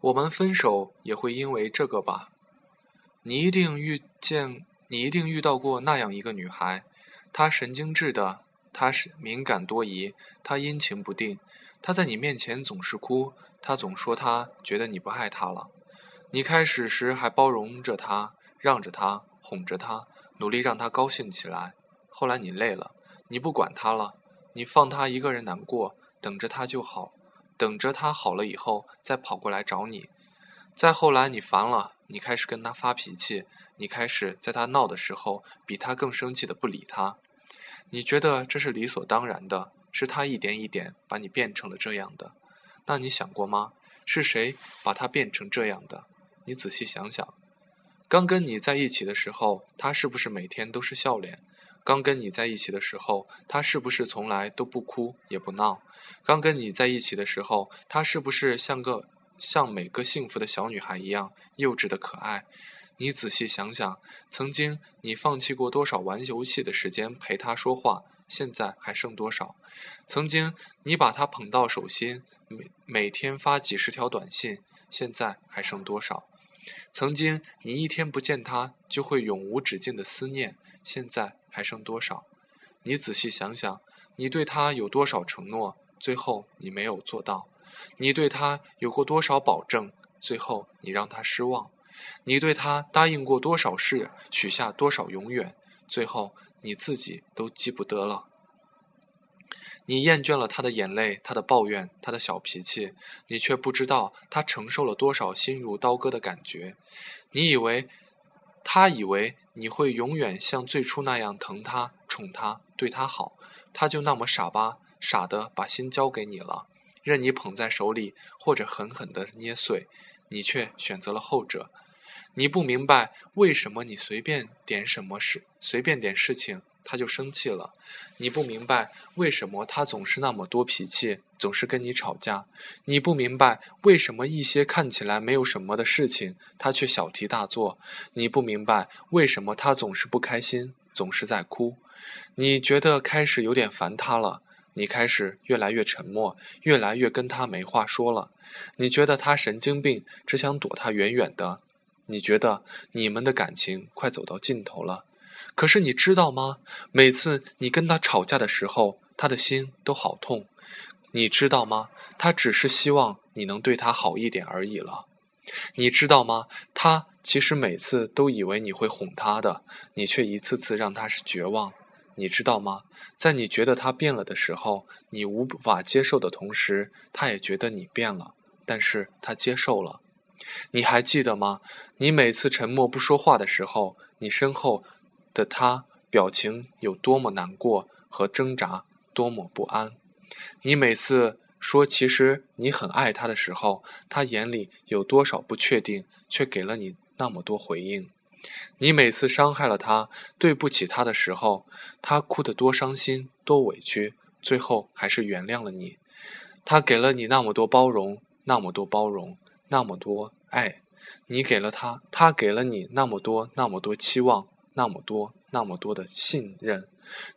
我们分手也会因为这个吧？你一定遇见，你一定遇到过那样一个女孩，她神经质的，她是敏感多疑，她阴晴不定，她在你面前总是哭，她总说她觉得你不爱她了。你开始时还包容着她，让着她，哄着她，努力让她高兴起来。后来你累了，你不管她了，你放她一个人难过，等着她就好。等着他好了以后再跑过来找你，再后来你烦了，你开始跟他发脾气，你开始在他闹的时候比他更生气的不理他，你觉得这是理所当然的，是他一点一点把你变成了这样的，那你想过吗？是谁把他变成这样的？你仔细想想，刚跟你在一起的时候，他是不是每天都是笑脸？刚跟你在一起的时候，他是不是从来都不哭也不闹？刚跟你在一起的时候，他是不是像个像每个幸福的小女孩一样幼稚的可爱？你仔细想想，曾经你放弃过多少玩游戏的时间陪他说话，现在还剩多少？曾经你把他捧到手心，每每天发几十条短信，现在还剩多少？曾经你一天不见他就会永无止境的思念，现在？还剩多少？你仔细想想，你对他有多少承诺，最后你没有做到；你对他有过多少保证，最后你让他失望；你对他答应过多少事，许下多少永远，最后你自己都记不得了。你厌倦了他的眼泪，他的抱怨，他的小脾气，你却不知道他承受了多少心如刀割的感觉。你以为，他以为。你会永远像最初那样疼他、宠他、对他好，他就那么傻吧，傻的把心交给你了，任你捧在手里或者狠狠的捏碎，你却选择了后者。你不明白为什么你随便点什么事，随便点事情。他就生气了，你不明白为什么他总是那么多脾气，总是跟你吵架。你不明白为什么一些看起来没有什么的事情，他却小题大做。你不明白为什么他总是不开心，总是在哭。你觉得开始有点烦他了，你开始越来越沉默，越来越跟他没话说了。你觉得他神经病，只想躲他远远的。你觉得你们的感情快走到尽头了。可是你知道吗？每次你跟他吵架的时候，他的心都好痛。你知道吗？他只是希望你能对他好一点而已了。你知道吗？他其实每次都以为你会哄他的，你却一次次让他是绝望。你知道吗？在你觉得他变了的时候，你无法接受的同时，他也觉得你变了，但是他接受了。你还记得吗？你每次沉默不说话的时候，你身后。的他表情有多么难过和挣扎，多么不安。你每次说其实你很爱他的时候，他眼里有多少不确定，却给了你那么多回应。你每次伤害了他，对不起他的时候，他哭得多伤心，多委屈，最后还是原谅了你。他给了你那么多包容，那么多包容，那么多爱。你给了他，他给了你那么多，那么多期望。那么多，那么多的信任，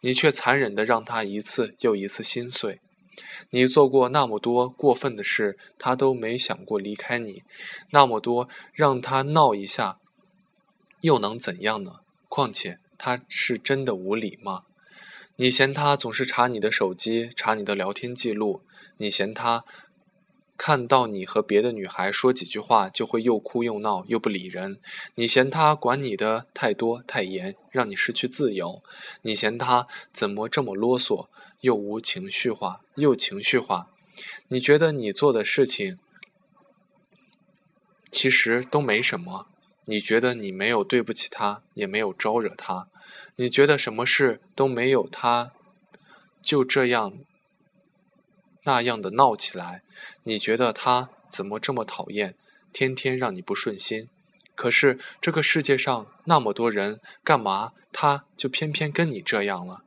你却残忍的让他一次又一次心碎。你做过那么多过分的事，他都没想过离开你。那么多让他闹一下，又能怎样呢？况且他是真的无理吗？你嫌他总是查你的手机，查你的聊天记录，你嫌他。看到你和别的女孩说几句话，就会又哭又闹又不理人。你嫌他管你的太多太严，让你失去自由。你嫌他怎么这么啰嗦，又无情绪化又情绪化。你觉得你做的事情其实都没什么。你觉得你没有对不起他，也没有招惹他。你觉得什么事都没有他，就这样。那样的闹起来，你觉得他怎么这么讨厌？天天让你不顺心。可是这个世界上那么多人，干嘛他就偏偏跟你这样了？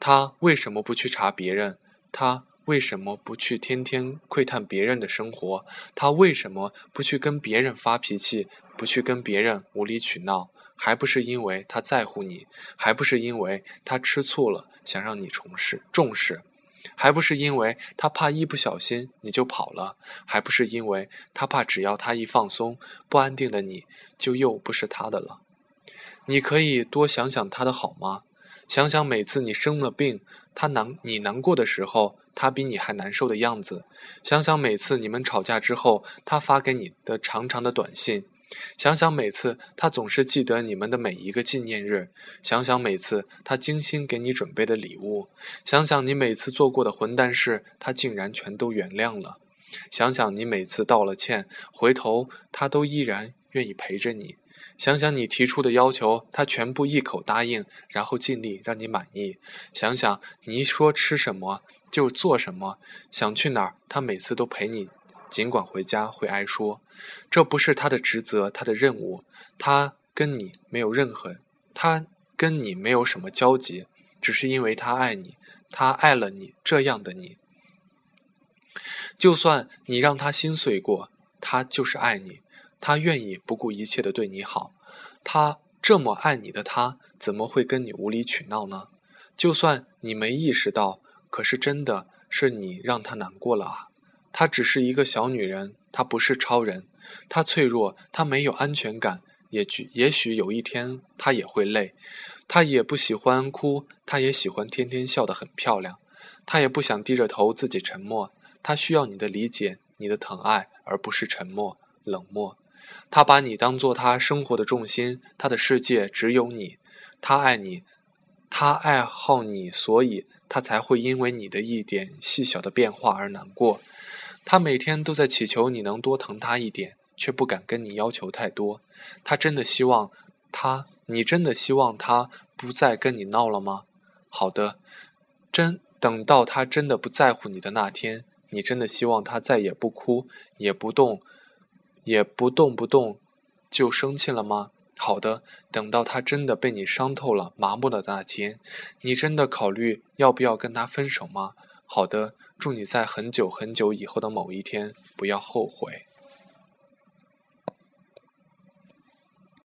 他为什么不去查别人？他为什么不去天天窥探别人的生活？他为什么不去跟别人发脾气？不去跟别人无理取闹？还不是因为他在乎你？还不是因为他吃醋了，想让你重视重视？还不是因为他怕一不小心你就跑了？还不是因为他怕只要他一放松，不安定的你就又不是他的了？你可以多想想他的好吗？想想每次你生了病，他难你难过的时候，他比你还难受的样子；想想每次你们吵架之后，他发给你的长长的短信；想想每次他总是记得你们的每一个纪念日；想想每次他精心给你准备的礼物；想想你每次做过的混蛋事，他竟然全都原谅了；想想你每次道了歉，回头他都依然愿意陪着你。想想你提出的要求，他全部一口答应，然后尽力让你满意。想想你一说吃什么就做什么，想去哪儿他每次都陪你，尽管回家会挨说。这不是他的职责，他的任务，他跟你没有任何，他跟你没有什么交集，只是因为他爱你，他爱了你这样的你。就算你让他心碎过，他就是爱你。他愿意不顾一切的对你好，他这么爱你的他，怎么会跟你无理取闹呢？就算你没意识到，可是真的是你让他难过了啊！她只是一个小女人，她不是超人，她脆弱，她没有安全感，也许也许有一天她也会累，她也不喜欢哭，她也喜欢天天笑得很漂亮，她也不想低着头自己沉默，她需要你的理解，你的疼爱，而不是沉默冷漠。她把你当做她生活的重心，她的世界只有你。她爱你，她爱好你，所以他才会因为你的一点细小的变化而难过。他每天都在祈求你能多疼他一点，却不敢跟你要求太多。他真的希望他，你真的希望他不再跟你闹了吗？好的，真等到他真的不在乎你的那天，你真的希望他再也不哭，也不动。也不动不动就生气了吗？好的，等到他真的被你伤透了、麻木的那天，你真的考虑要不要跟他分手吗？好的，祝你在很久很久以后的某一天不要后悔。